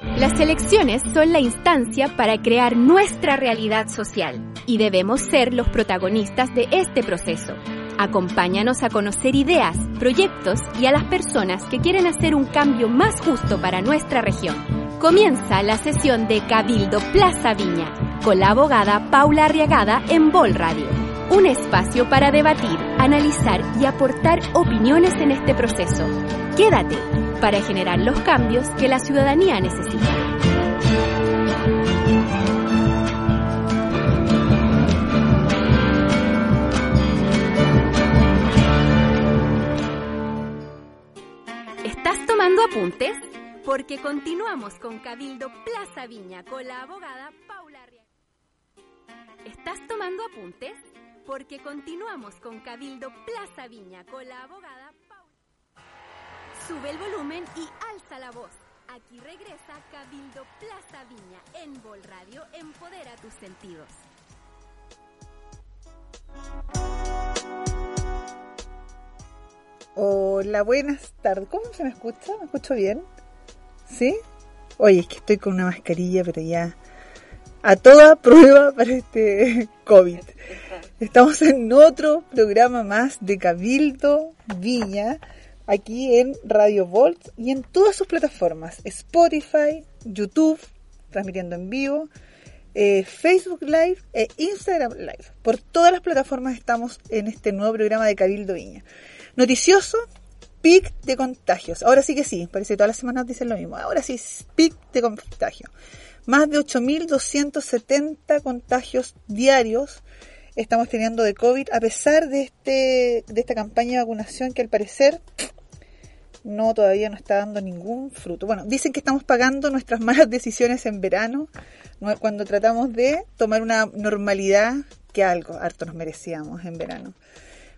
Las elecciones son la instancia para crear nuestra realidad social y debemos ser los protagonistas de este proceso. Acompáñanos a conocer ideas, proyectos y a las personas que quieren hacer un cambio más justo para nuestra región. Comienza la sesión de Cabildo Plaza Viña con la abogada Paula Arriagada en Vol Radio. Un espacio para debatir, analizar y aportar opiniones en este proceso. Quédate para generar los cambios que la ciudadanía necesita. ¿Estás tomando apuntes? Porque continuamos con Cabildo Plaza Viña con la abogada Paula Arriaga. ¿Estás tomando apuntes? Porque continuamos con Cabildo Plaza Viña con la abogada. Sube el volumen y alza la voz. Aquí regresa Cabildo Plaza Viña en Vol Radio. Empodera tus sentidos. Hola, buenas tardes. ¿Cómo se me escucha? ¿Me escucho bien? ¿Sí? Oye, es que estoy con una mascarilla, pero ya a toda prueba para este COVID. Estamos en otro programa más de Cabildo Viña, aquí en Radio Volt y en todas sus plataformas, Spotify, YouTube, transmitiendo en vivo, eh, Facebook Live e Instagram Live. Por todas las plataformas estamos en este nuevo programa de Cabildo Viña. Noticioso, pic de contagios. Ahora sí que sí, parece que todas las semanas dicen lo mismo. Ahora sí, pic de contagio. Más de 8.270 contagios diarios estamos teniendo de COVID, a pesar de, este, de esta campaña de vacunación que al parecer no todavía no está dando ningún fruto. Bueno, dicen que estamos pagando nuestras malas decisiones en verano, cuando tratamos de tomar una normalidad que algo harto nos merecíamos en verano.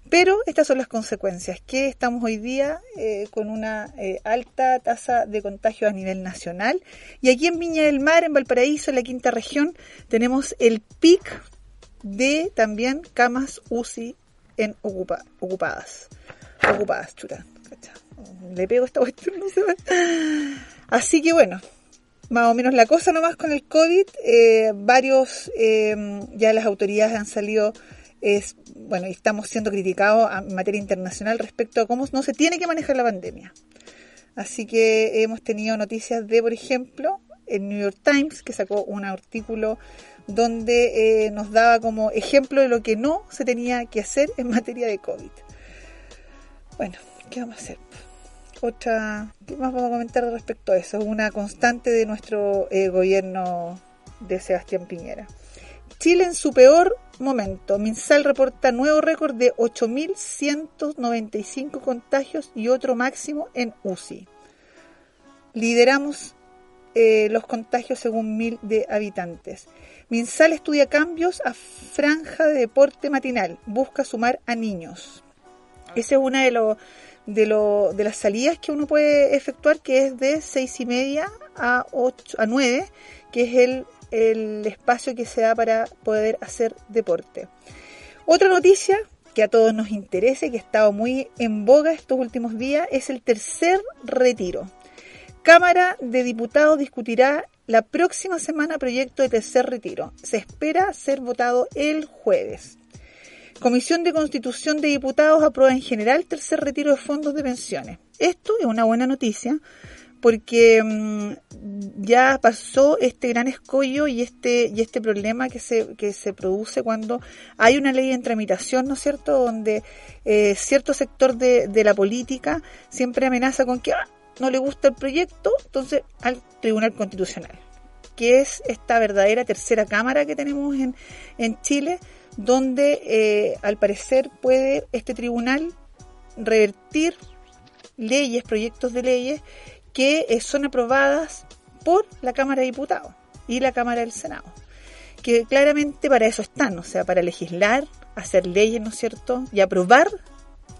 Pero estas son las consecuencias, que estamos hoy día eh, con una eh, alta tasa de contagio a nivel nacional. Y aquí en Viña del Mar, en Valparaíso, en la quinta región, tenemos el pic de también camas UCI en ocupa, ocupadas. Ocupadas, chuta. Le pego esta cuestión, no se Así que bueno, más o menos la cosa nomás con el COVID. Eh, varios, ya las autoridades han salido es, bueno, estamos siendo criticados en materia internacional respecto a cómo no se tiene que manejar la pandemia. Así que hemos tenido noticias de, por ejemplo, el New York Times, que sacó un artículo donde eh, nos daba como ejemplo de lo que no se tenía que hacer en materia de COVID. Bueno, ¿qué vamos a hacer? Otra, ¿qué más vamos a comentar respecto a eso? Una constante de nuestro eh, gobierno de Sebastián Piñera. Chile en su peor momento. Minsal reporta nuevo récord de 8.195 contagios y otro máximo en UCI. Lideramos eh, los contagios según mil de habitantes. Minsal estudia cambios a franja de deporte matinal. Busca sumar a niños. Esa es una de, lo, de, lo, de las salidas que uno puede efectuar, que es de seis y media a, 8, a 9, que es el el espacio que se da para poder hacer deporte. Otra noticia que a todos nos interesa y que ha estado muy en boga estos últimos días es el tercer retiro. Cámara de Diputados discutirá la próxima semana proyecto de tercer retiro. Se espera ser votado el jueves. Comisión de Constitución de Diputados aprueba en general tercer retiro de fondos de pensiones. Esto es una buena noticia porque mm, ya pasó este gran escollo y este y este problema que se que se produce cuando hay una ley en tramitación, ¿no es cierto?, donde eh, cierto sector de, de, la política siempre amenaza con que ah, no le gusta el proyecto, entonces al Tribunal Constitucional, que es esta verdadera tercera cámara que tenemos en, en Chile, donde eh, al parecer puede este tribunal revertir leyes, proyectos de leyes que eh, son aprobadas por la Cámara de Diputados y la Cámara del Senado, que claramente para eso están, o sea, para legislar, hacer leyes, ¿no es cierto?, y aprobar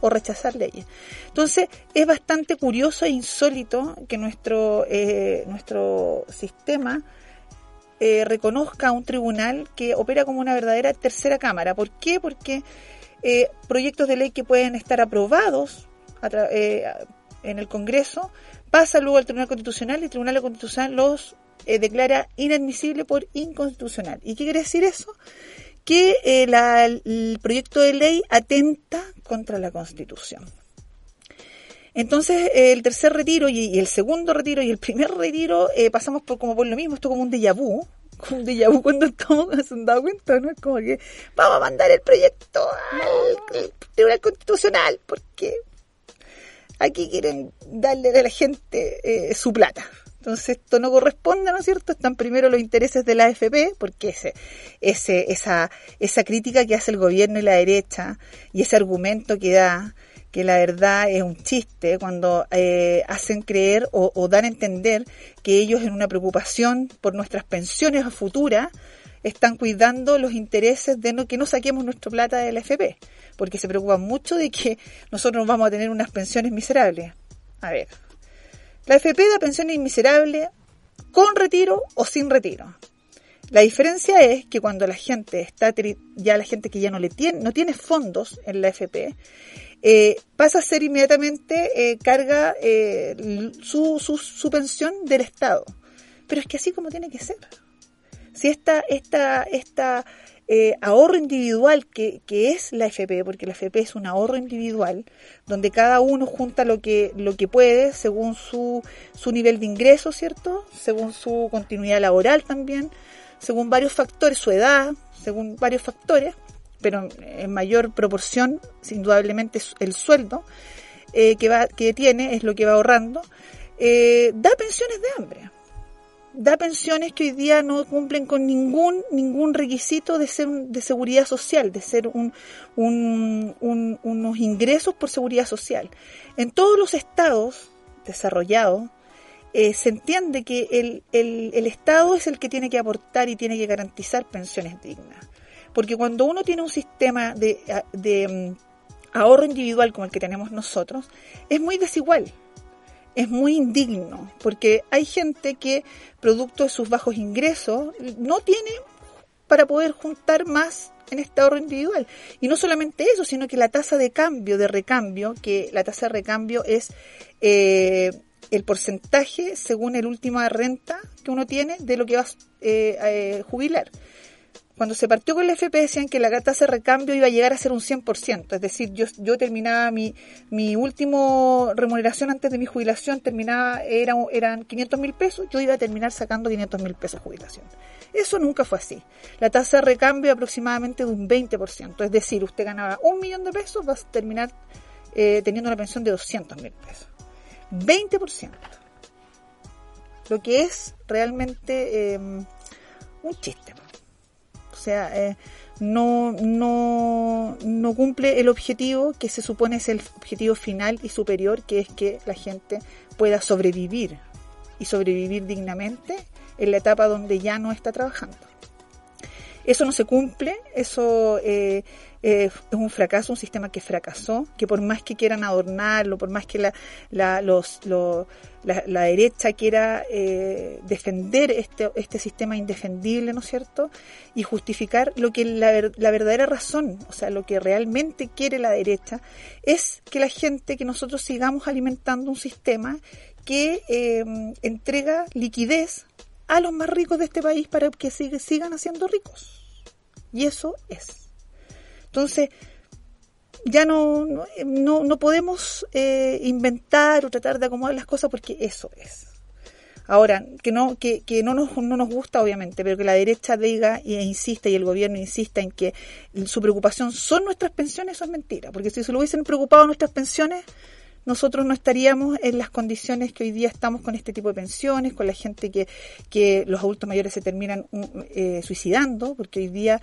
o rechazar leyes. Entonces, es bastante curioso e insólito que nuestro, eh, nuestro sistema eh, reconozca un tribunal que opera como una verdadera tercera cámara. ¿Por qué? Porque eh, proyectos de ley que pueden estar aprobados en el Congreso pasa luego al Tribunal Constitucional y el Tribunal Constitucional los declara inadmisible por inconstitucional. ¿Y qué quiere decir eso? que eh, el proyecto de ley atenta contra la Constitución. Entonces, el tercer retiro y, el segundo retiro y el primer retiro eh, pasamos por como por lo mismo, esto como un déjà vu, un déjà vu cuando estamos, se han dado cuenta, ¿no? Es como que vamos a mandar el proyecto al Tribunal Constitucional porque aquí quieren darle a la gente eh, su plata. Entonces esto no corresponde, ¿no es cierto? Están primero los intereses de la AFP, porque ese, ese, esa, esa crítica que hace el gobierno y la derecha y ese argumento que da, que la verdad es un chiste, cuando eh, hacen creer o, dan a entender que ellos en una preocupación por nuestras pensiones futuras están cuidando los intereses de no, que no saquemos nuestra plata de la AFP, porque se preocupan mucho de que nosotros vamos a tener unas pensiones miserables. A ver, la FP da pensiones miserables con retiro o sin retiro. La diferencia es que cuando la gente está, ya la gente que ya no le tiene, no tiene fondos en la FP, eh, pasa a ser inmediatamente eh, carga eh, su, su, su, pensión del Estado. Pero es que así como tiene que ser. Si esta, esta, esta eh, ahorro individual que, es la FP, porque la FP es un ahorro individual, donde cada uno junta lo que, lo que puede según su, su nivel de ingreso, ¿cierto? Según su continuidad laboral también, según varios factores, su edad, según varios factores, pero en mayor proporción, indudablemente, el sueldo eh, que, va, que tiene es lo que va ahorrando, eh, da pensiones de hambre da pensiones que hoy día no cumplen con ningún ningún requisito de ser de seguridad social, de ser un, unos ingresos por seguridad social. En todos los estados desarrollados eh, se entiende que el, el, el Estado es el que tiene que aportar y tiene que garantizar pensiones dignas. Porque cuando uno tiene un sistema de, de mm, ahorro individual como el que tenemos nosotros, es muy desigual es muy indigno, porque hay gente que, producto de sus bajos ingresos, no tiene para poder juntar más en este ahorro individual. Y no solamente eso, sino que la tasa de cambio, de recambio, que la tasa de recambio es eh, el porcentaje según el última renta que uno tiene de lo que va eh, a eh, jubilar. Cuando se partió con el FP decían que la tasa de recambio iba a llegar a ser un 100%, es decir, yo, terminaba mi, mi último remuneración antes de mi jubilación, terminaba, era, eran 500 mil pesos, yo iba a terminar sacando 500 mil pesos de jubilación. Eso nunca fue así. La tasa de recambio aproximadamente de un 20%, es decir, usted ganaba un millón de pesos, va a terminar eh, teniendo una pensión de 200 mil pesos. 20%. Lo que es realmente eh, un chiste. Sea, eh, no, no, no cumple el objetivo que se supone es el objetivo final y superior, que es que la gente pueda sobrevivir y sobrevivir dignamente en la etapa donde ya no está trabajando. Eso no se cumple, eso eh, eh, es un fracaso, un sistema que fracasó, que por más que quieran adornarlo, por más que la, la, los, la, derecha quiera eh, defender este, este sistema indefendible, ¿no es cierto? Y justificar lo que la, la verdadera razón, o sea, lo que realmente quiere la derecha, es que la gente, que nosotros sigamos alimentando un sistema que entrega liquidez a los más ricos de este país para que sigan haciendo ricos. Y eso es. Entonces, ya no, no, no podemos eh, inventar o tratar de acomodar las cosas porque eso es. Ahora, que no, que, que no, nos, no nos gusta, obviamente, pero que la derecha diga e insista y el gobierno insista en que su preocupación son nuestras pensiones, eso es mentira. Porque si se lo hubiesen preocupado nuestras pensiones, nosotros no estaríamos en las condiciones que hoy día estamos con este tipo de pensiones, con la gente que, que los adultos mayores se terminan eh, suicidando, porque hoy día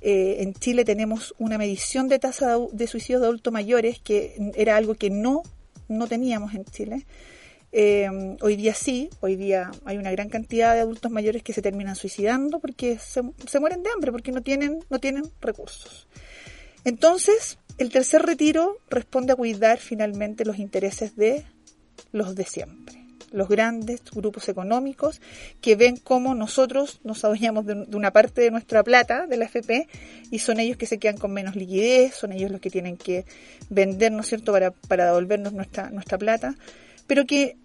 eh, en Chile tenemos una medición de tasa de, suicidios de adultos mayores que era algo que no, no teníamos en Chile. Eh, hoy día sí, hoy día hay una gran cantidad de adultos mayores que se terminan suicidando porque se mueren de hambre, porque no tienen, no tienen recursos. Entonces, el tercer retiro responde a cuidar finalmente los intereses de los de siempre los grandes grupos económicos que ven cómo nosotros nos adueñamos de, una parte de nuestra plata, de la FP, y son ellos que se quedan con menos liquidez, son ellos los que tienen que vender, ¿no es cierto?, para, para devolvernos nuestra, nuestra plata, pero que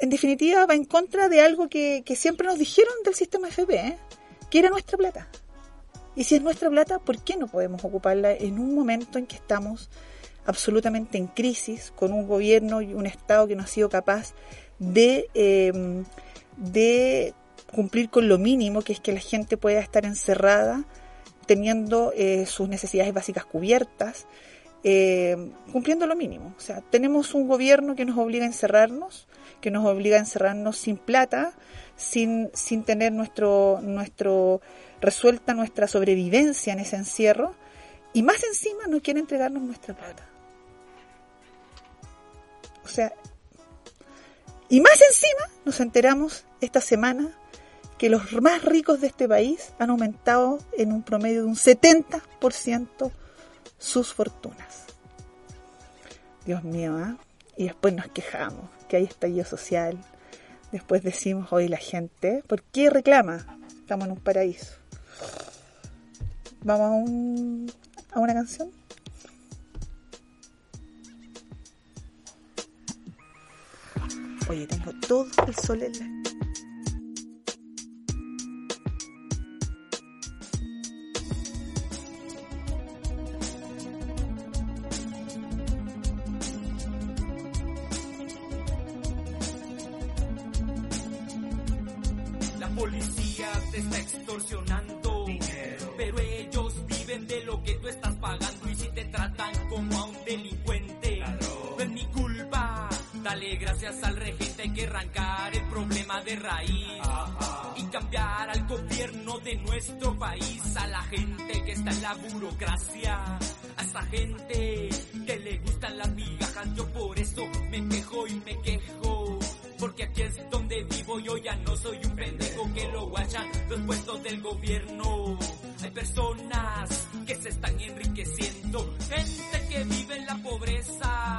en definitiva va en contra de algo que, siempre nos dijeron del sistema FP, ¿eh? que era nuestra plata. Y si es nuestra plata, ¿por qué no podemos ocuparla en un momento en que estamos absolutamente en crisis, con un gobierno y un Estado que no ha sido capaz de, eh, cumplir con lo mínimo, que es que la gente pueda estar encerrada teniendo eh, sus necesidades básicas cubiertas, eh, cumpliendo lo mínimo. O sea, tenemos un gobierno que nos obliga a encerrarnos, que nos obliga a encerrarnos sin plata, sin, sin tener nuestro, nuestro, resuelta nuestra sobrevivencia en ese encierro, y más encima no quiere entregarnos nuestra plata. O sea, y más encima nos enteramos esta semana que los más ricos de este país han aumentado en un promedio de un 70% sus fortunas. Dios mío, ¿eh? Y después nos quejamos que hay estallido social. Después decimos, hoy la gente, ¿por qué reclama? Estamos en un paraíso. Vamos a, un, a una canción. Oye, tengo todo el sol en la... problema de raíz y cambiar al gobierno de nuestro país, a la gente que está en la burocracia, a esa gente que le gustan las migajas. Yo por eso me quejo y me quejo. Porque aquí es donde vivo, yo ya no soy un pendejo que lo guachan los puestos del gobierno. Hay personas que se están enriqueciendo, gente que vive en la pobreza.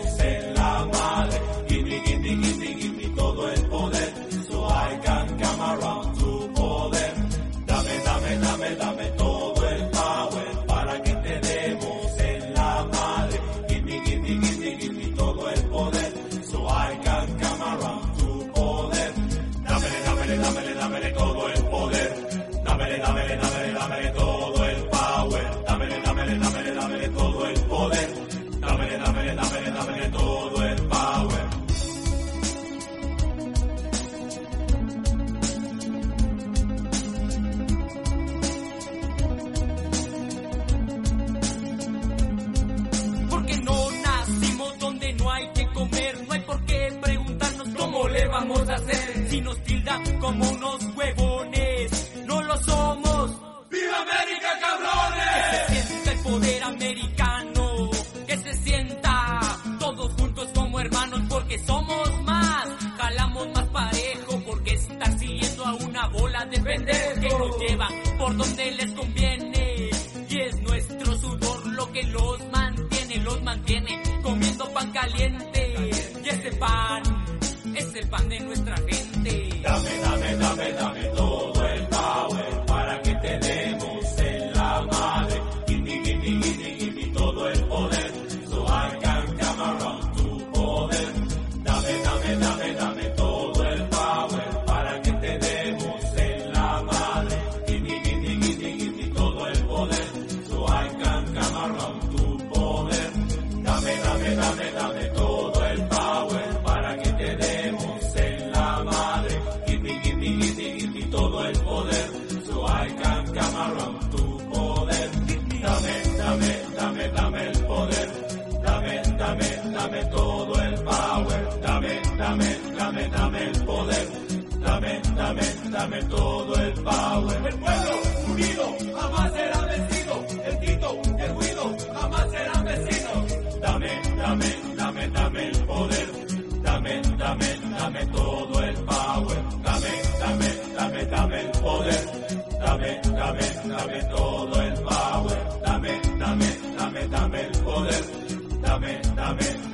Si nos tildan como unos huevones,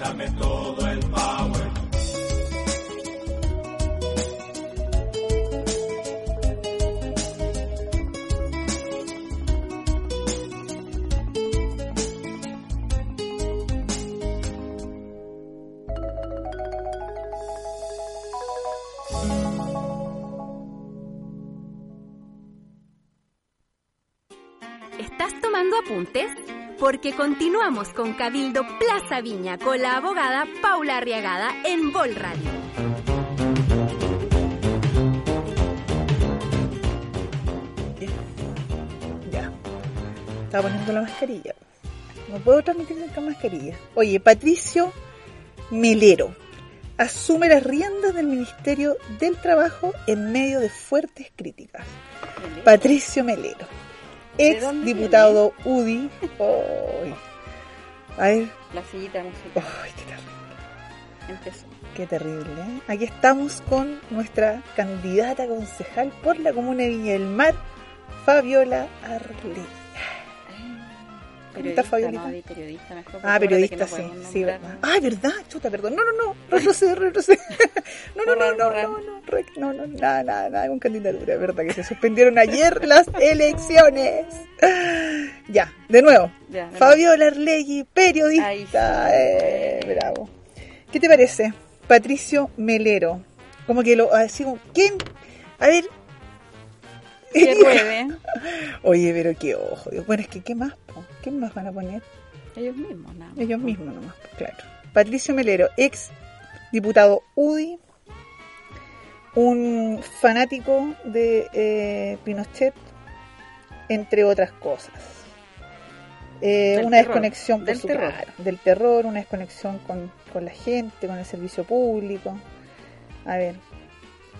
dame, continuamos con Cabildo Plaza Viña con la abogada Paula Arriagada en Vol Radio. Ya. Estaba poniendo la mascarilla. No puedo transmitir con mascarilla. Oye, Patricio Melero asume las riendas del Ministerio del Trabajo en medio de fuertes críticas. Patricio Melero, ex diputado UDI. Ay. A ver, La sillita musical ay, qué terrible. empezó. Qué terrible. ¿eh? Aquí estamos con nuestra candidata a concejal por la comuna de Viña del Mar, Fabiola Arley. ¿Cómo está Periodista, no, periodista mejor. Ah, periodista, no sí. sí verdad. Ah, verdad, chuta, perdón. No, no, no. Retrocede, retrocede. No, no, no, no, no, no, no, no, nada, nada, nada con candidatura, es verdad que se suspendieron ayer las elecciones. Ya, de nuevo. Ya, de. Fabiola Arlegui, periodista. Ahí sí. Eh, bravo. ¿Qué te parece? Patricio Melero. Como que lo, así ¿quién? A ver. Que ruede. Oye, pero qué ojo. Bueno, es que, ¿qué más? po? ¿Qué más van a poner? Ellos mismos, nada más. Ellos mismos nomás, claro. Patricio Melero, ex diputado UDI, un fanático de eh, Pinochet, entre otras cosas. Eh, una terror, desconexión del su terror. claro, del terror, una desconexión con, con la gente, con el servicio público. A ver,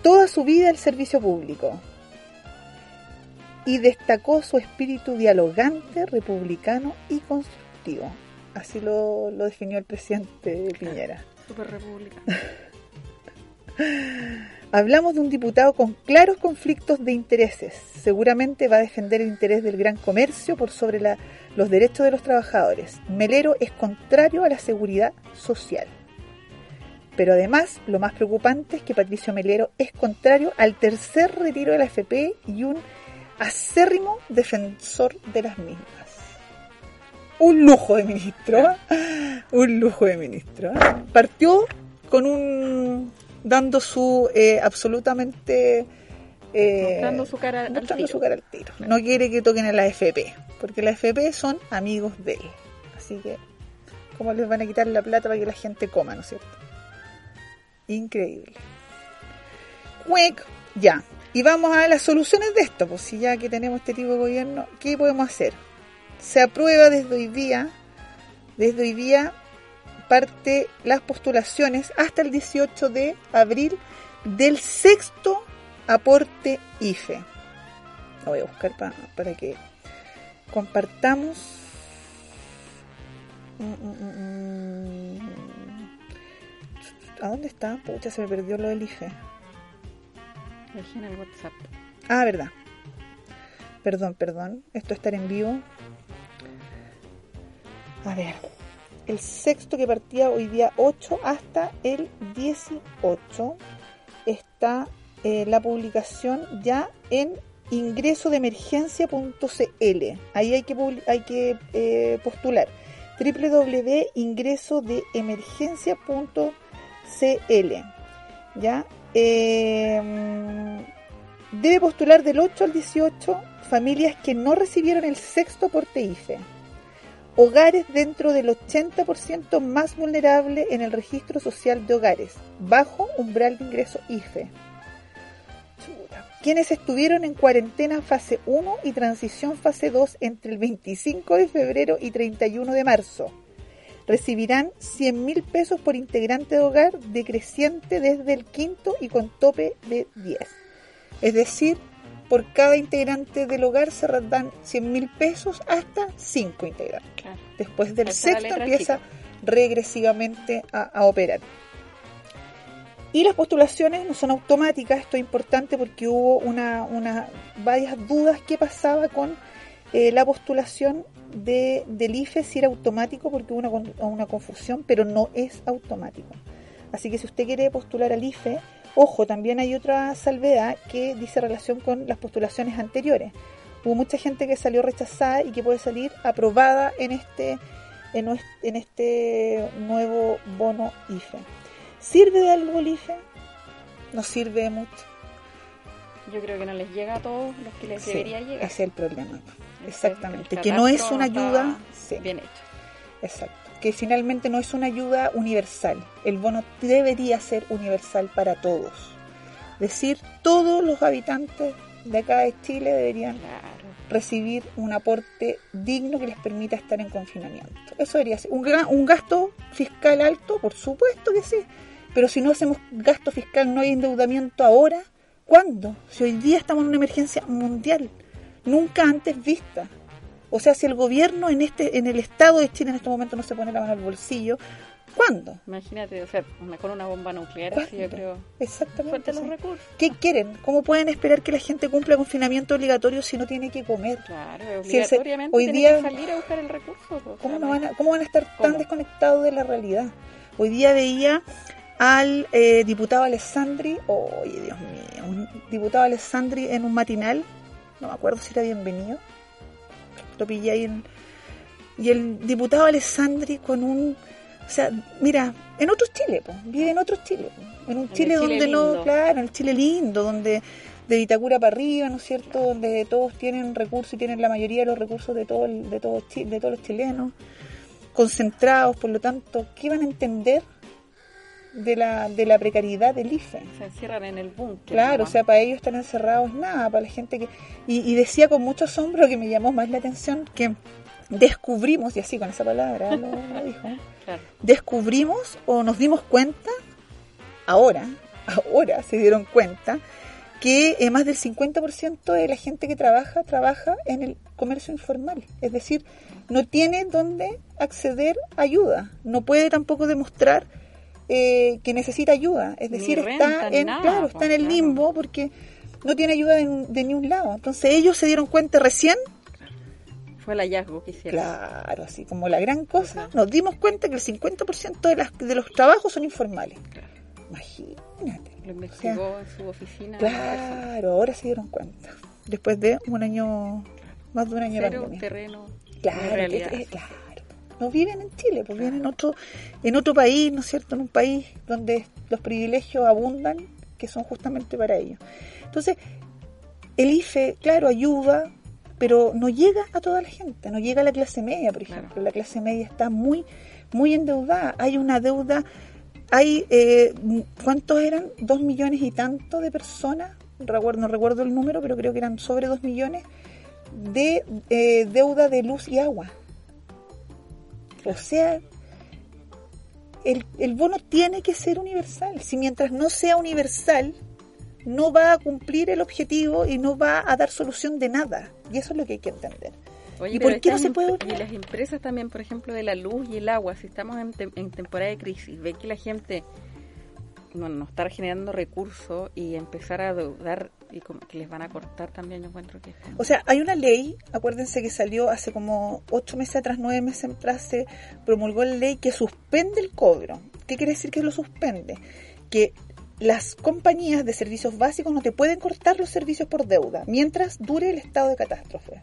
toda su vida el servicio público. Y destacó su espíritu dialogante, republicano y constructivo. Así lo, lo definió el presidente Piñera. Super republicano. Hablamos de un diputado con claros conflictos de intereses. Seguramente va a defender el interés del gran comercio por sobre la- los derechos de los trabajadores. Melero es contrario a la seguridad social. Pero además, lo más preocupante es que Patricio Melero es contrario al tercer retiro de la FP y un acérrimo defensor de las mismas. Un lujo de ministro. ¿eh? Un lujo de ministro. ¿eh? Partió con un dando su eh, absolutamente eh, Mostrando su cara al mostrando tiro. su cara al tiro. No quiere que toquen a la FP, porque la FP son amigos de él. Así que, ¿cómo les van a quitar la plata para que la gente coma, no es cierto? Increíble. Cuec, ya. Y vamos a las soluciones de esto, pues si ya que tenemos este tipo de gobierno, ¿qué podemos hacer? Se aprueba desde hoy día, desde hoy día parte las postulaciones hasta el 18 de abril del sexto aporte IFE. Lo voy a buscar pa- para que compartamos. Mm, mm, mm. ¿A dónde está? Pucha, se me perdió lo del IFE. En el WhatsApp. Ah, verdad. Perdón, perdón. Esto estar en vivo. A ver. El sexto que partía hoy día 8 hasta el 18 está eh, la publicación ya en ingresodeemergencia.cl. Ahí hay que, hay que eh, postular www.ingresodeemergencia.cl. ¿Ya? Eh, debe postular del 8 al 18 familias que no recibieron el sexto aporte IFE. Hogares dentro del 80% más vulnerable en el registro social de hogares, bajo umbral de ingreso IFE. Quienes estuvieron en cuarentena fase 1 y transición fase 2 entre el 25 de febrero y 31 de marzo recibirán 100 mil pesos por integrante de hogar decreciente desde el quinto y con tope de 10. Es decir, por cada integrante del hogar se dan 100 mil pesos hasta 5 integrantes. Claro. Después del sexto empieza chica. regresivamente a, a operar. Y las postulaciones no son automáticas, esto es importante porque hubo una, una varias dudas que pasaba con eh, la postulación de, del IFE, si era automático, porque hubo una, una confusión, pero no es automático. Así que si usted quiere postular al IFE, ojo, también hay otra salvedad que dice relación con las postulaciones anteriores. Hubo mucha gente que salió rechazada y que puede salir aprobada en este, en, este nuevo bono IFE. ¿Sirve de algo el IFE? No sirve de mucho. Yo creo que no les llega a todos los que les Sí, debería llegar. ese es el problema. Ese Exactamente. Que no es una ayuda. sí, Bien hecho. exacto. Que finalmente no es una ayuda universal. El bono debería ser universal para todos. Es decir, todos los habitantes de acá de Chile deberían Claro. recibir un aporte digno que les permita estar en confinamiento. Eso debería ser. Un, un gasto fiscal alto, por supuesto que sí. Pero si no hacemos gasto fiscal, no hay endeudamiento ahora. ¿Cuándo? Si hoy día estamos en una emergencia mundial, nunca antes vista. O sea, si el gobierno en este, en el Estado de Chile en este momento no se pone la mano al bolsillo, ¿cuándo? Imagínate, o sea, mejor una bomba nuclear, yo creo. Exactamente. Los recursos. ¿Qué quieren? ¿Cómo pueden esperar que la gente cumpla confinamiento obligatorio si no tiene que comer? Claro, Si obligatoriamente hoy tienen día- que salir a buscar el recurso. pues, o ¿Cómo, sea, no no van a, ¿Cómo van a estar tan desconectados de la realidad? Hoy día veía al eh, diputado Alessandri, oye Dios mío, un diputado Alessandri en un matinal, no me acuerdo si era bienvenido, lo pillé ahí en... Y el diputado Alessandri con un... O sea, mira, en otro Chile, pues, vive en otro Chile, po. en un Chile, Chile donde no, claro, en el Chile lindo, donde de Vitacura para arriba, ¿no es cierto? Donde todos tienen recursos y tienen la mayoría de los recursos de, todo el- de, de todos los chilenos concentrados, por lo tanto, ¿qué van a entender de la, de la precariedad del IFE? Se encierran en el búnker. Claro, o sea, para ellos estar encerrados nada, para la gente que... Y, y decía con mucho asombro que me llamó más la atención que descubrimos, y así con esa palabra lo, lo dijo, Claro. descubrimos o nos dimos cuenta, ahora, ahora se dieron cuenta, que eh, más del 50% de la gente que trabaja, trabaja en el comercio informal. Es decir, no tiene dónde acceder a ayuda. No puede tampoco demostrar eh, que necesita ayuda. Es decir, está en, nada, claro, está en el limbo porque no tiene ayuda de, de ni un lado. Entonces ellos se dieron cuenta recién Fue el hallazgo que hicieron. Claro, así como la gran cosa, nos dimos cuenta que el 50% de, las, de los trabajos son informales. Claro. Imagínate. Lo investigó en su oficina. Claro, ahora se dieron cuenta. Después de un año, más de un año de Cero pandemia. terreno. Claro, de realidad. es- es- claro. No viven en Chile, pues viven en otro, en otro país, ¿no es cierto? En un país donde los privilegios abundan, que son justamente para ellos. Entonces, el IFE, claro, ayuda, pero no llega a toda la gente, no llega a la clase media, por Claro. ejemplo. La clase media está muy, muy endeudada. Hay una deuda, hay, eh, ¿cuántos eran? Dos millones y tanto de personas, recuerdo, no recuerdo el número, pero creo que eran sobre dos millones, de eh, deuda de luz y agua. O sea, el, el bono tiene que ser universal. Si mientras no sea universal, no va a cumplir el objetivo y no va a dar solución de nada. Y eso es lo que hay que entender. Oye, ¿Y por qué no se puede? Y las empresas también, por ejemplo, de la luz y el agua, si estamos en, tem- en temporada de crisis, ve que la gente bueno, no está generando recursos y empezar a deudar y como que les van a cortar también, yo encuentro que... O sea, hay una ley, acuérdense que salió hace como ocho meses atrás, nueve meses atrás, se promulgó la ley que suspende el cobro. ¿Qué quiere decir que lo suspende? Que las compañías de servicios básicos no te pueden cortar los servicios por deuda mientras dure el estado de catástrofe.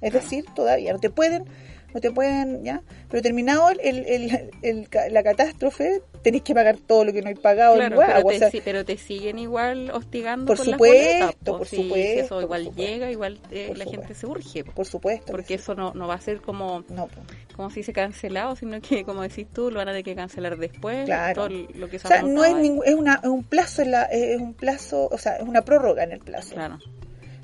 Es decir, todavía no te pueden, no te pueden, ¿ya? Pero terminado el, el- el- el- la catástrofe, tenés que pagar todo lo que no hay pagado Claro, pero, o te, sea, si- pero te siguen igual hostigando Por supuesto, por si supuesto, eso igual supuesto. llega, igual eh, la supuesto. gente se urge, po. por supuesto. que porque sí. eso no, no va a ser como No, como si se cancelado, sino que, como decís tú, lo van a tener que cancelar después. Claro. todo lo que se O sea, no es ningún, es una es un plazo en la, es un plazo, o sea, es una prórroga en el plazo. Claro.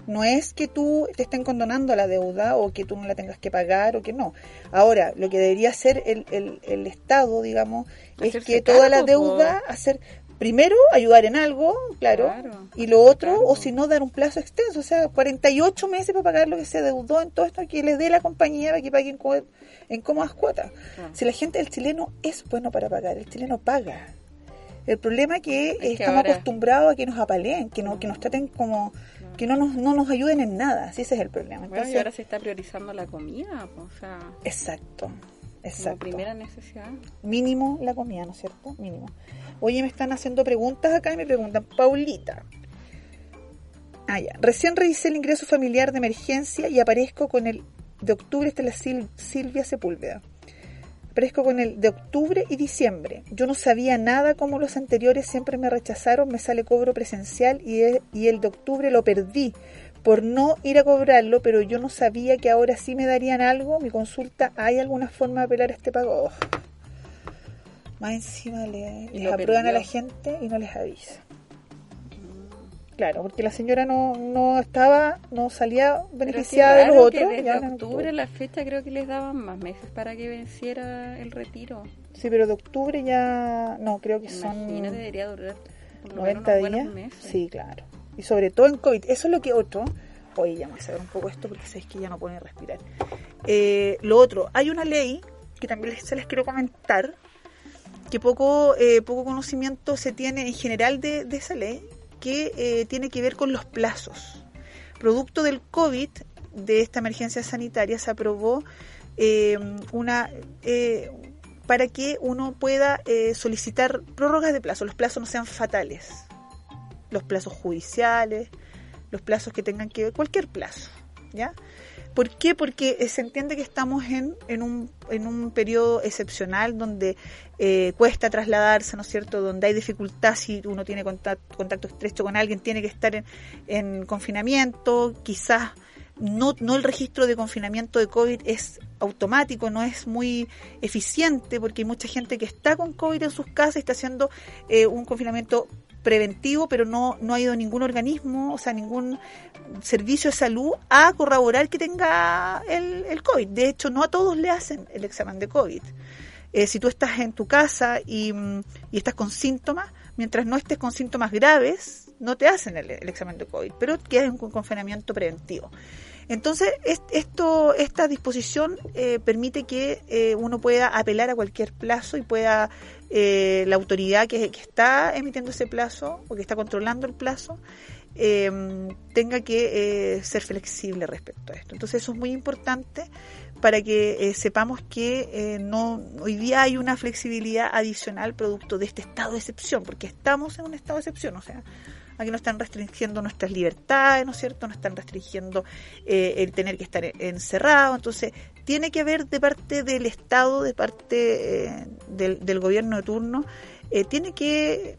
No es que tú te estén condonando la deuda o que tú no la tengas que pagar o que no. Ahora, lo que debería hacer el, el, el Estado, digamos, es que toda la deuda, hacer primero ayudar en algo, claro, Claro, y lo otro, claro. o si no, dar un plazo extenso, o sea, 48 meses para pagar lo que se deudó en todo esto, que les dé la compañía para que paguen en cómodas cuotas. Claro. Si la gente, el chileno es bueno para pagar, el chileno paga. El problema es que Es que estamos ahora- acostumbrados a que nos apaleen, que, no, que nos traten como, que no nos, no nos ayuden en nada, sí, ese es el problema. Bueno, Entonces, y ahora se está priorizando la comida, o sea, Exacto, como exacto. primera necesidad. Mínimo la comida, ¿no es cierto? Mínimo. Oye, me están haciendo preguntas acá y me preguntan, Paulita. Ah, ya. Recién revisé el ingreso familiar de emergencia y aparezco con el de octubre, esta es la Sil- Silvia Sepúlveda. Aparezco con el de octubre y diciembre. Yo no sabía nada como los anteriores, siempre me rechazaron, me sale cobro presencial y, y el de octubre lo perdí por no ir a cobrarlo, pero yo no sabía que ahora sí me darían algo. Mi consulta, ¿hay alguna forma de apelar este pago? Oh. Más encima le- les aprueban a la gente y no les avisa. Claro, porque la señora no, no estaba, no salía beneficiada de los otros. ya desde en octubre la fecha creo que les daban más meses para que venciera el retiro. Sí, pero de octubre ya, no, creo que son Imagínate, debería durar por lo 90 menos unos días. meses. Sí, claro. Y sobre todo en COVID. Eso es lo que otro. Oye, ya me voy a saber un poco esto porque sabéis que ya no pueden respirar. Eh, lo otro, hay una ley que también se les quiero comentar, que poco, eh, poco conocimiento se tiene en general de, de esa ley, que eh, tiene que ver con los plazos. Producto del COVID, de esta emergencia sanitaria, se aprobó eh, una eh, para que uno pueda eh, solicitar prórrogas de plazo, los plazos no sean fatales, los plazos judiciales, los plazos que tengan que ver, cualquier plazo, ¿ya? ¿Por qué? Porque eh, se entiende que estamos en, en, un, en un periodo excepcional donde eh, cuesta trasladarse, ¿no es cierto? Donde hay dificultad si uno tiene contacto, contacto estrecho con alguien, tiene que estar en, en confinamiento, quizás no, no el registro de confinamiento de COVID es automático, no es muy eficiente porque hay mucha gente que está con COVID en sus casas y está haciendo eh, un confinamiento preventivo, pero no, no ha ido ningún organismo, o sea, ningún servicio de salud a corroborar que tenga el, el COVID. De hecho, no a todos le hacen el examen de COVID. Eh, si tú estás en tu casa y, mm, y estás con síntomas, mientras no estés con síntomas graves, no te hacen el, el examen de COVID, pero quedas en un confinamiento preventivo. Entonces, es- esto, esta disposición eh, permite que eh, uno pueda apelar a cualquier plazo y pueda eh, la autoridad que, está emitiendo ese plazo o que está controlando el plazo eh, tenga que eh, ser flexible respecto a esto. Entonces, eso es muy importante para que eh, sepamos que no hoy día hay una flexibilidad adicional producto de este estado de excepción, porque estamos en un estado de excepción, o sea, aquí no están restringiendo nuestras libertades, ¿no es cierto? No están restringiendo eh, el tener que estar encerrado, entonces tiene que haber de parte del Estado, de parte eh, del, del gobierno de turno, eh, tiene que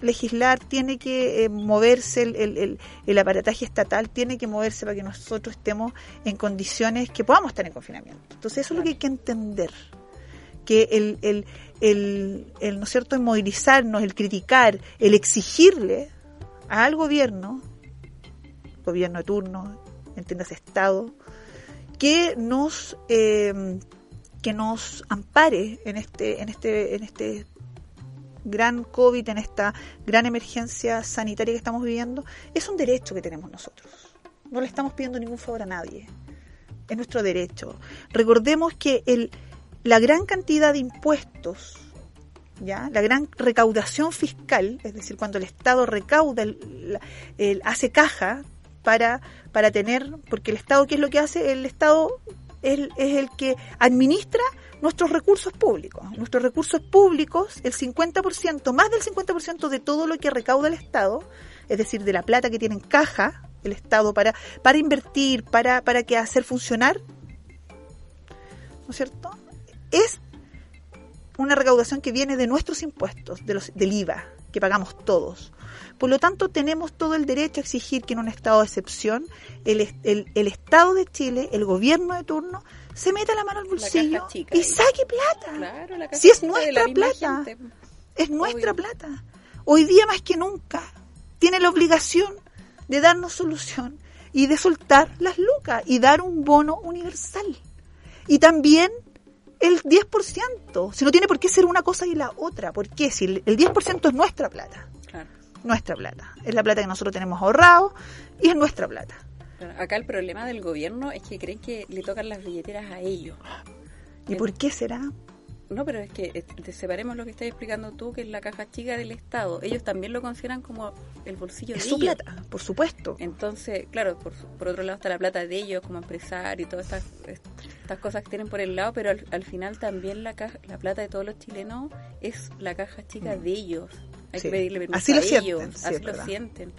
legislar, tiene que moverse el, el, el, el aparataje estatal, tiene que moverse para que nosotros estemos en condiciones que podamos estar en confinamiento. Entonces eso es lo que hay que entender, que el, el, el, el ¿no cierto?, el movilizarnos, el criticar, el exigirle al gobierno, gobierno de turno, entiendas Estado, que nos eh, que nos ampare en este en este en este gran COVID, en esta gran emergencia sanitaria que estamos viviendo, es un derecho que tenemos nosotros. No le estamos pidiendo ningún favor a nadie. Es nuestro derecho. Recordemos que el, la gran cantidad de impuestos, ¿ya? la gran recaudación fiscal, es decir, cuando el Estado recauda, el, hace caja para, para tener, porque el Estado, ¿qué es lo que hace? El Estado es, es el que administra nuestros recursos públicos. Nuestros recursos públicos, el 50%, más del 50% de todo lo que recauda el Estado, es decir, de la plata que tiene en caja el Estado para, para invertir, para, para que hacer funcionar, ¿no es cierto? Es una recaudación que viene de nuestros impuestos, de los, del IVA, que pagamos todos. Por lo tanto, tenemos todo el derecho a exigir que en un estado de excepción el, el- el Estado de Chile, el gobierno de turno, se meta la mano al bolsillo chica y saque plata. Claro, la Si es nuestra plata. Es nuestra Obvio. plata. Hoy día más que nunca tiene la obligación de darnos solución y de soltar las lucas y dar un bono universal. Y también el 10%. Si no tiene por qué ser una cosa y la otra. ¿Por qué? Si el el 10% es nuestra plata. Claro. Nuestra plata. Es la plata que nosotros tenemos ahorrado y es nuestra plata. Acá el problema del gobierno es que creen que le tocan las billeteras a ellos. ¿Y por qué será? No, pero es que eh, separemos lo que estás explicando tú, que es la caja chica del Estado. Ellos también lo consideran como el bolsillo Es de su ellos. plata, por supuesto. Entonces, claro, por, por otro lado está la plata de ellos como empresario y todas estas, estas cosas que tienen por el lado, pero al, al final también la, caja, la plata de todos los chilenos es la caja chica de ellos. Hay Sí. que pedirle permiso Así lo a sienten, ellos, sí, así lo verdad. sienten.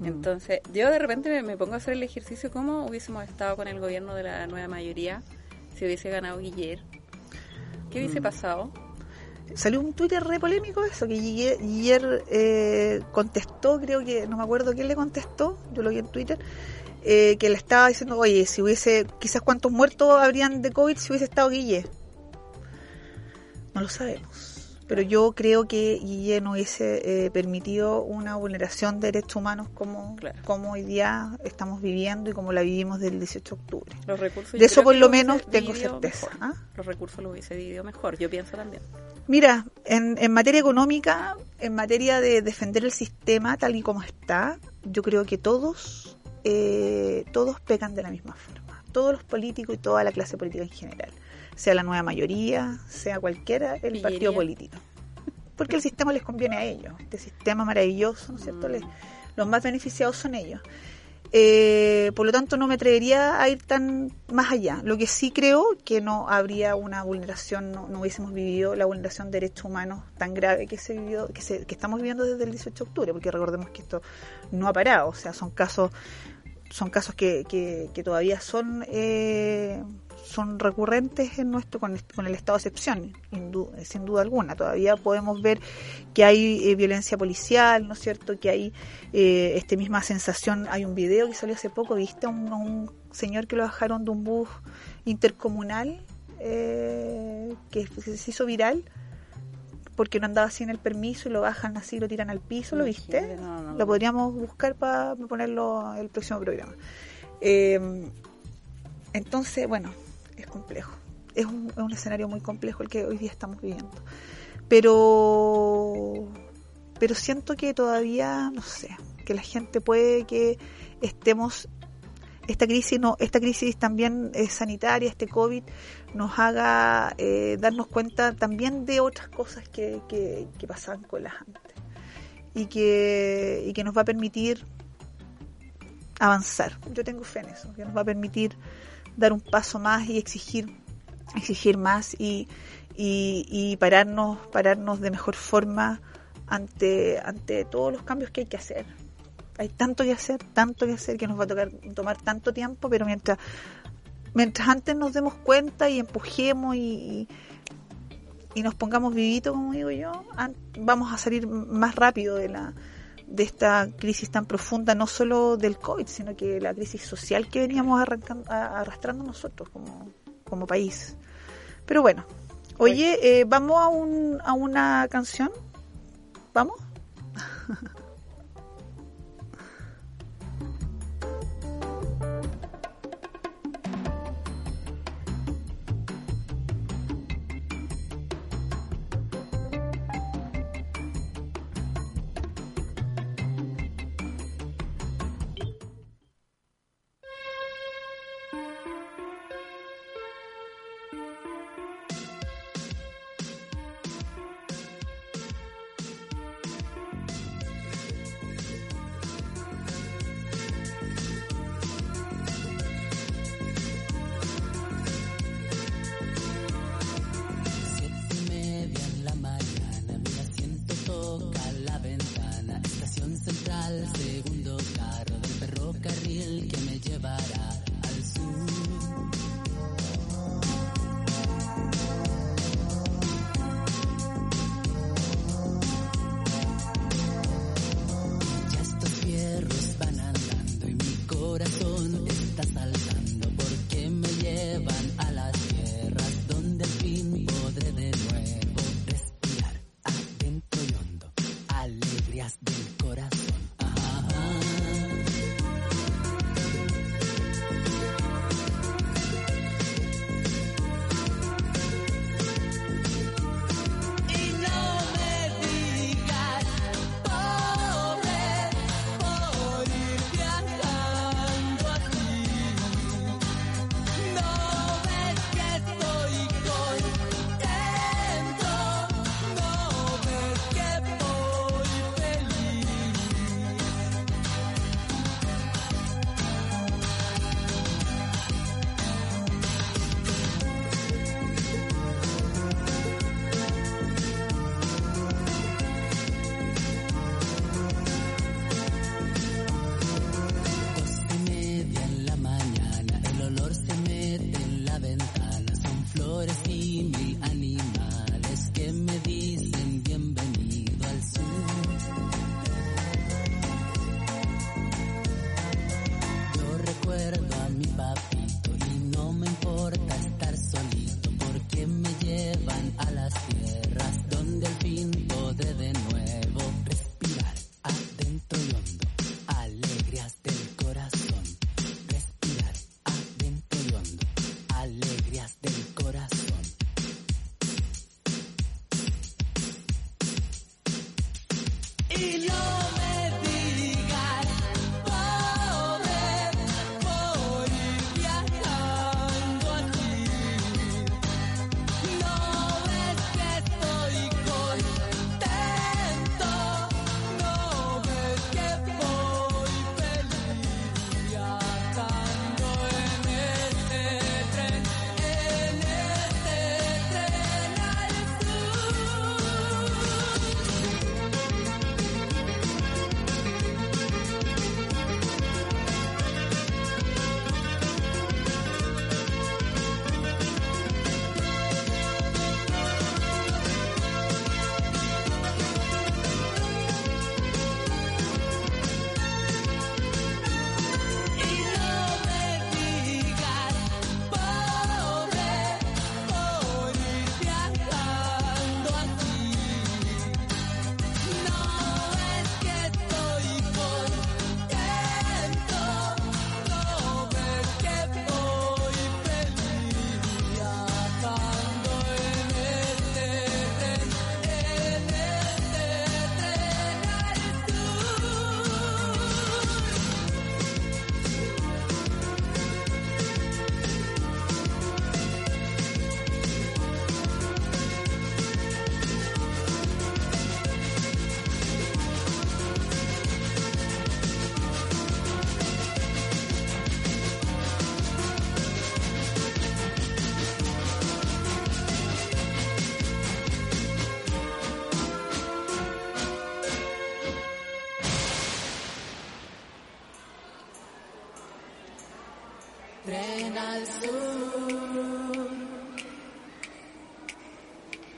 Mm. Entonces, yo de repente me, me pongo a hacer el ejercicio como hubiésemos estado con el gobierno de la nueva mayoría si hubiese ganado Guiller. ¿Qué hubiese Mm. pasado? Salió un Twitter re polémico eso, que Guille- Guiller eh, contestó, creo que, no me acuerdo quién le contestó, yo lo vi en Twitter, eh, que le estaba diciendo, oye, si hubiese, quizás cuántos muertos habrían de COVID si hubiese estado Guille. No lo sabemos. Pero yo creo que Guille no hubiese eh, permitido una vulneración de derechos humanos como, Claro. como hoy día estamos viviendo y como la vivimos del 18 de octubre. Los recursos De eso por lo menos tengo certeza. ¿ah? Los recursos los hubiese dividido mejor, yo pienso también. Mira, en, en materia económica, en materia de defender el sistema tal y como está, yo creo que todos, eh, todos pecan de la misma forma. Todos los políticos y toda la clase política en general. Sea la nueva mayoría, sea cualquiera el partido político. Porque el sistema les conviene a ellos. Este sistema maravilloso, ¿no es cierto? Mm. Les- los más beneficiados son ellos. Eh, por lo tanto, no me atrevería a ir tan más allá. Lo que sí creo que no habría una vulneración, no, no hubiésemos vivido la vulneración de derechos humanos tan grave que se vivió, que, se, que estamos viviendo desde el 18 de octubre, porque recordemos que esto no ha parado, o sea, son casos, son casos que, que, que todavía son eh, son recurrentes en nuestro con el, con el estado de excepción, sin duda, sin duda alguna. Todavía podemos ver que hay eh, violencia policial, ¿no es cierto? Que hay eh, esta misma sensación. Hay un video que salió hace poco, ¿viste? A un, un señor que lo bajaron de un bus intercomunal eh, que se hizo viral porque no andaba sin el permiso y lo bajan así, lo tiran al piso, ¿lo viste? No, no, Lo podríamos buscar para ponerlo el próximo programa. Eh, entonces, bueno, complejo. Es un, es un escenario muy complejo el que hoy día estamos viviendo. Pero, pero siento que todavía, no sé, que la gente puede que estemos esta crisis no esta crisis también eh, sanitaria este covid nos haga eh, darnos cuenta también de otras cosas que, que, que pasaban con las antes y que y que nos va a permitir avanzar yo tengo fe en eso que nos va a permitir dar un paso más y exigir exigir más y, y, pararnos pararnos de mejor forma ante ante todos los cambios que hay que hacer. Hay tanto que hacer, tanto que hacer que nos va a tocar tomar tanto tiempo, pero mientras mientras antes nos demos cuenta y empujemos y, y, nos pongamos vivitos, como digo yo, vamos a salir más rápido de la de esta crisis tan profunda, no solo del COVID, sino que la crisis social que veníamos arrastrando nosotros como, como país. Pero bueno, oye, eh, vamos a, un, a una canción. ¿Vamos?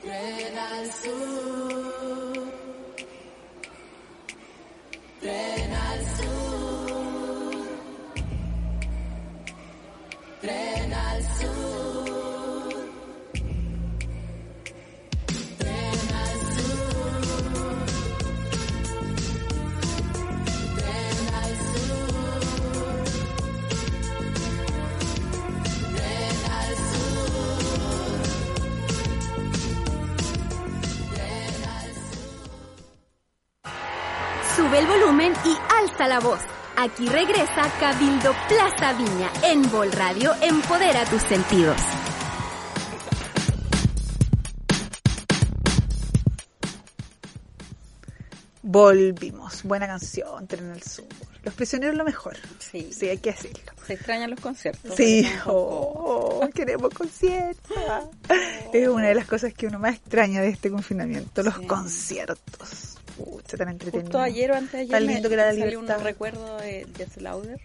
tren al voz. Aquí regresa Cabildo Plaza Viña en Vol Radio Empodera tus sentidos. Volvimos. Buena canción, Tren al Sur. Los prisioneros lo mejor. Sí. Sí, hay que decirlo. Se extrañan los conciertos. Sí, oh, queremos conciertos. Es una de las cosas que uno más extraña de este confinamiento, los Sí. conciertos. Pucha, tan entretenido. Justo ayer o antes de ayer Tan me- lindo que era la salió un recuerdo de Jess Lauder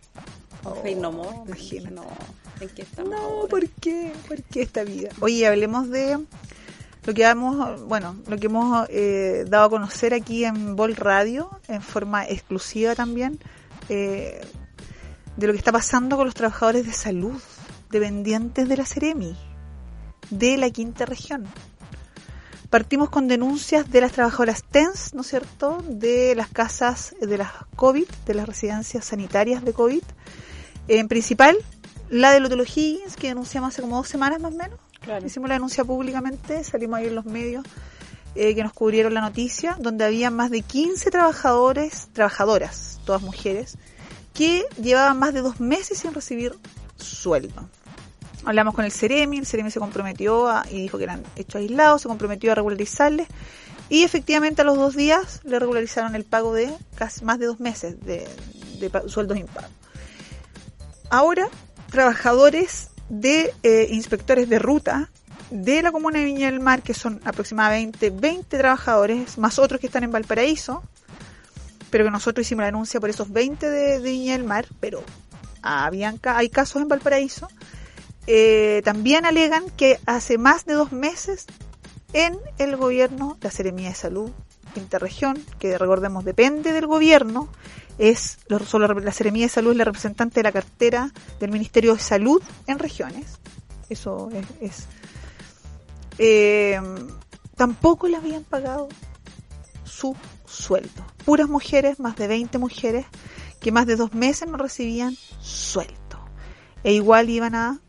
Oh, No More. imagínate. No, ¿en qué estamos No, ahora? ¿por qué? ¿Por qué esta vida? Oye, hablemos de lo que hemos, bueno, lo que hemos eh, dado a conocer aquí en Vol Radio, en forma exclusiva también, eh, de lo que está pasando con los trabajadores de salud, dependientes de la Ceremi, de la quinta región. Partimos con denuncias de las trabajadoras TENS, ¿no es cierto?, de las casas de las COVID, de las residencias sanitarias de COVID. En principal, la de Hotel Higgins, que denunciamos hace como dos semanas más o menos. Claro. Hicimos la denuncia públicamente, salimos ahí en los medios eh, que nos cubrieron la noticia, donde había más de 15 trabajadores, trabajadoras, todas mujeres, que llevaban más de dos meses sin recibir sueldo. Hablamos con el Ceremi, el Ceremi se comprometió y dijo que eran hechos aislados, se comprometió a regularizarles y efectivamente a los dos días le regularizaron el pago de casi más de dos meses de, de sueldos impagos. Ahora, trabajadores de eh, inspectores de ruta de la comuna de Viña del Mar, que son aproximadamente 20 trabajadores, más otros que están en Valparaíso, pero que nosotros hicimos la denuncia por esos 20 de, de Viña del Mar, pero habían, ca- hay casos en Valparaíso, eh, también alegan que hace más de dos meses en el gobierno, la Seremía de Salud Interregión, que recordemos depende del gobierno, es la Seremía de Salud es la representante de la cartera del Ministerio de Salud en regiones. Eso es. es- eh, tampoco le habían pagado su sueldo. Puras mujeres, más de 20 mujeres, que más de dos meses no recibían sueldo. E igual iban a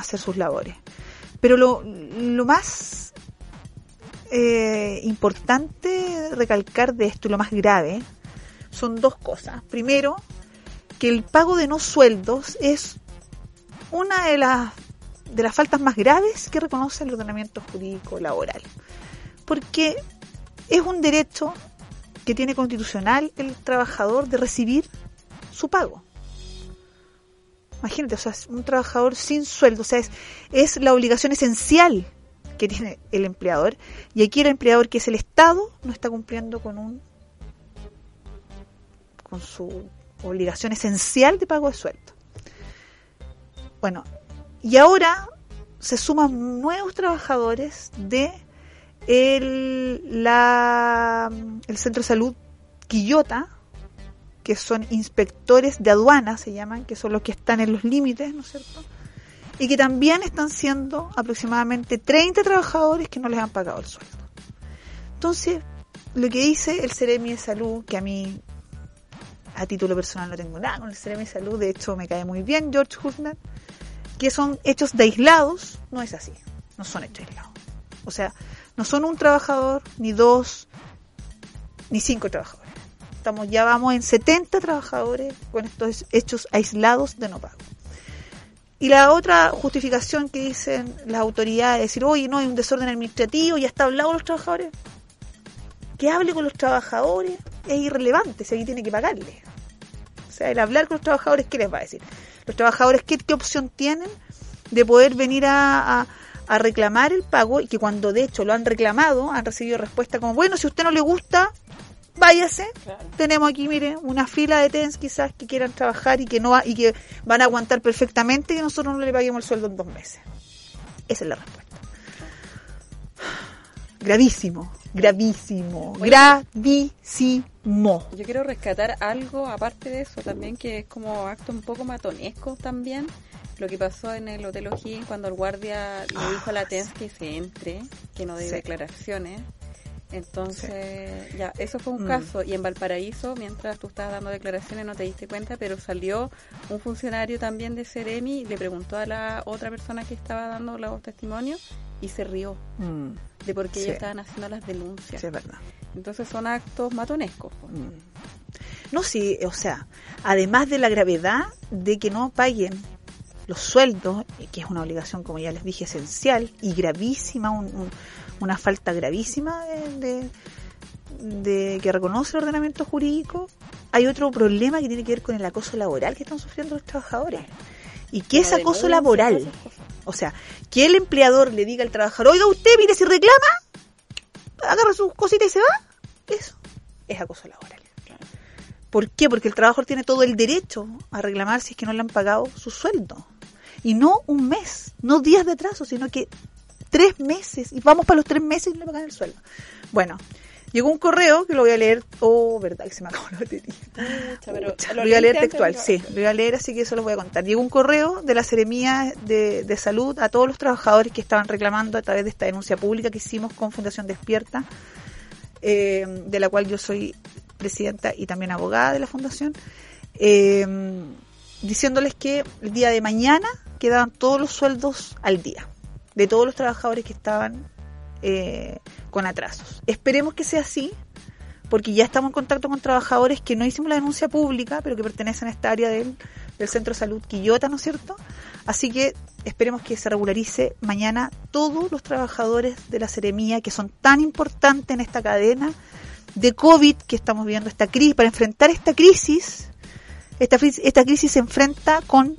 hacer sus labores. Pero lo, lo más eh, importante recalcar de esto lo más grave son dos cosas. Primero, que el pago de no sueldos es una de las de las faltas más graves que reconoce el ordenamiento jurídico laboral. Porque es un derecho que tiene constitucional el trabajador de recibir su pago. Imagínate, o sea, es un trabajador sin sueldo, o sea, es, es la obligación esencial que tiene el empleador y aquí el empleador que es el Estado no está cumpliendo con un con su obligación esencial de pago de sueldo. Bueno, y ahora se suman nuevos trabajadores de el, la, el Centro de Salud Quillota, que son inspectores de aduana, se llaman, que son los que están en los límites, ¿no es cierto? Y que también están siendo aproximadamente 30 trabajadores que no les han pagado el sueldo. Entonces, lo que dice el Ceremi de Salud, que a mí a título personal no tengo nada con el Ceremi de Salud, de hecho me cae muy bien George Husner, que son hechos de aislados, no es así, no son hechos aislados. O sea, no son un trabajador, ni dos, ni cinco trabajadores. Estamos, ya vamos en 70 trabajadores con estos hechos aislados de no pago. Y la otra justificación que dicen las autoridades, decir, oye, no hay un desorden administrativo, ya está hablado los trabajadores. Que hable con los trabajadores es irrelevante, si ahí tiene que pagarle. O sea, el hablar con los trabajadores, ¿qué les va a decir? Los trabajadores, ¿qué, opción tienen de poder venir a, a, a reclamar el pago? Y que cuando de hecho lo han reclamado, han recibido respuesta como, bueno, si a usted no le gusta, váyase. Claro. Tenemos aquí, mire, una fila de TENS quizás que quieran trabajar y que no y que van a aguantar perfectamente que nosotros no le paguemos el sueldo en dos meses. Esa es la respuesta. Gravísimo, gravísimo, gravísimo. Yo quiero rescatar algo aparte de eso también, que es como acto un poco matonesco también. Lo que pasó en el Hotel O'Higgins cuando el guardia le dijo a la TENS que se entre, que no dé Sí. declaraciones. Entonces, ya, eso fue un Mm. caso. Y en Valparaíso, mientras tú estabas dando declaraciones, no te diste cuenta, pero salió un funcionario también de Ceremi y le preguntó a la otra persona que estaba dando los testimonios y se rió Mm, de por qué Sí. ellos estaban haciendo las denuncias. sí, es verdad. Entonces son actos matonescos. pues. No, sí, o sea, además de la gravedad de que no paguen los sueldos, que es una obligación, como ya les dije, esencial y gravísima, un- un- una falta gravísima de, de- de que reconoce el ordenamiento jurídico, hay otro problema que tiene que ver con el acoso laboral que están sufriendo los trabajadores. ¿Y qué es acoso laboral? O sea, que el empleador le diga al trabajador, oiga usted, mire, si reclama, agarra sus cositas y se va. Eso es acoso laboral. ¿Por qué? Porque el trabajador tiene todo el derecho a reclamar si es que no le han pagado su sueldo. Y no un mes, no días de atraso, sino que tres meses. Y vamos para los tres meses y no le pagan el sueldo. Bueno, llegó un correo que lo voy a leer. Oh, verdad que se me acabó la batería. Pero Pucha, lo lo voy a leer textual, sí, lo voy a leer, así que eso lo voy a contar. Llegó un correo de la Seremía de, de Salud a todos los trabajadores que estaban reclamando a través de esta denuncia pública que hicimos con Fundación Despierta, eh, de la cual yo soy presidenta y también abogada de la fundación, eh, diciéndoles que el día de mañana quedaban todos los sueldos al día de todos los trabajadores que estaban eh, con atrasos. Esperemos que sea así, porque ya estamos en contacto con trabajadores que no hicimos la denuncia pública, pero que pertenecen a esta área del, del Centro de Salud Quillota, ¿no es cierto? Así que esperemos que se regularice mañana todos los trabajadores de la Seremía que son tan importantes en esta cadena de COVID que estamos viendo, esta crisis, para enfrentar esta crisis, esta, esta crisis se enfrenta con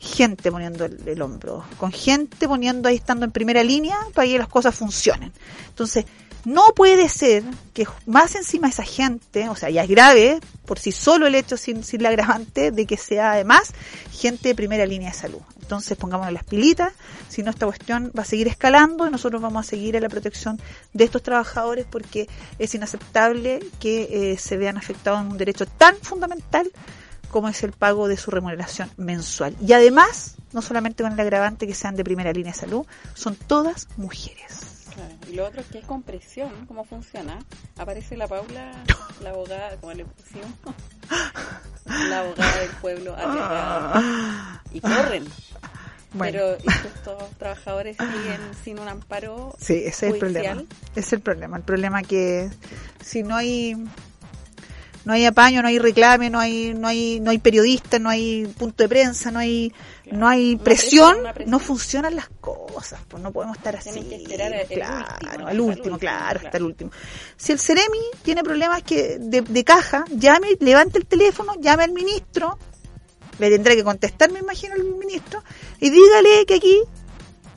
gente poniendo el, hombro, con gente poniendo ahí estando en primera línea para que las cosas funcionen. Entonces, no puede ser que más encima esa gente, o sea, ya es grave por sí solo el hecho sin, sin la agravante de que sea además gente de primera línea de salud. Entonces pongámonos las pilitas, si no esta cuestión va a seguir escalando y nosotros vamos a seguir en la protección de estos trabajadores porque es inaceptable que eh, se vean afectados en un derecho tan fundamental como es el pago de su remuneración mensual. Y además, no solamente con el agravante que sean de primera línea de salud, son todas mujeres. Claro. Y lo otro es que es con presión, ¿cómo funciona? Aparece la Paula, la abogada, como le pusimos, la abogada del pueblo arriesgada, y corren. Bueno. Pero estos trabajadores siguen sin un amparo Sí, ese es el problema. Es el problema. El problema que si no hay no hay apaño, no hay reclame, no hay no hay no hay periodista, no hay punto de prensa, no hay no hay presión, presión, una presión. no funcionan las cosas, pues no podemos estar así. Que esperar el claro, último, al último, último, claro, hasta el último. Si el Ceremi tiene problemas que de, de caja, llame, levante el teléfono, llame al ministro, le tendrá que contestar, me imagino, el ministro, y dígale que aquí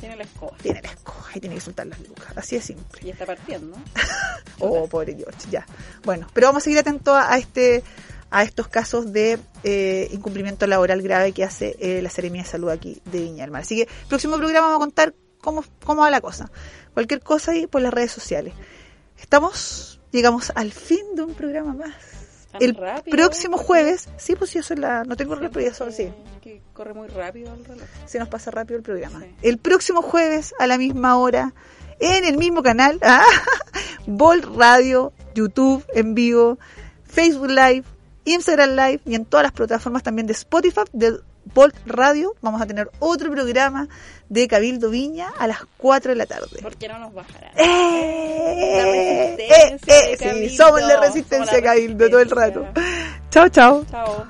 Tiene la escoba. tiene la escoja y tiene que soltar las lucas. Así de simple. Y está partiendo. Oh, pobre George, ya. Bueno, pero vamos a seguir atentos a, a este a estos casos de eh, incumplimiento laboral grave que hace eh, la Seremía de Salud aquí de Viña del Mar. Así que próximo programa vamos a contar cómo, cómo va la cosa. Cualquier cosa ahí por las redes sociales. Estamos, llegamos al fin de un programa más. El rápido. próximo jueves, sí, pues yo soy la, no tengo reloj, pero ya son, sí, Que corre muy rápido el reloj. se nos pasa rápido el programa. Sí. El próximo jueves a la misma hora, en el mismo canal, ah, Volt Radio, YouTube en vivo, Facebook Live, Instagram Live y en todas las plataformas también de Spotify, de Volt Radio. Vamos a tener otro programa de Cabildo Viña a las 4 de la tarde. ¿Por qué no nos bajará? ¡Eh! La ¡Eh! resistencia ¡Eh! de Sí, Cabildo. somos la resistencia Somos la Cabildo todo el rato. Chao, chao. Chao.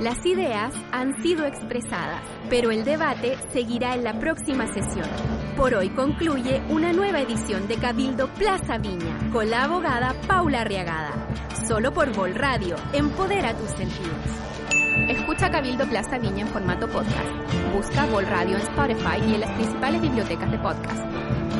Las ideas han sido expresadas, pero el debate seguirá en la próxima sesión. Por hoy concluye una nueva edición de Cabildo Plaza Viña con la abogada Paula Arriagada. Solo por Vol Radio, empodera tus sentidos. Escucha Cabildo Plaza Viña en formato podcast. Busca Vol Radio en Spotify y en las principales bibliotecas de podcast.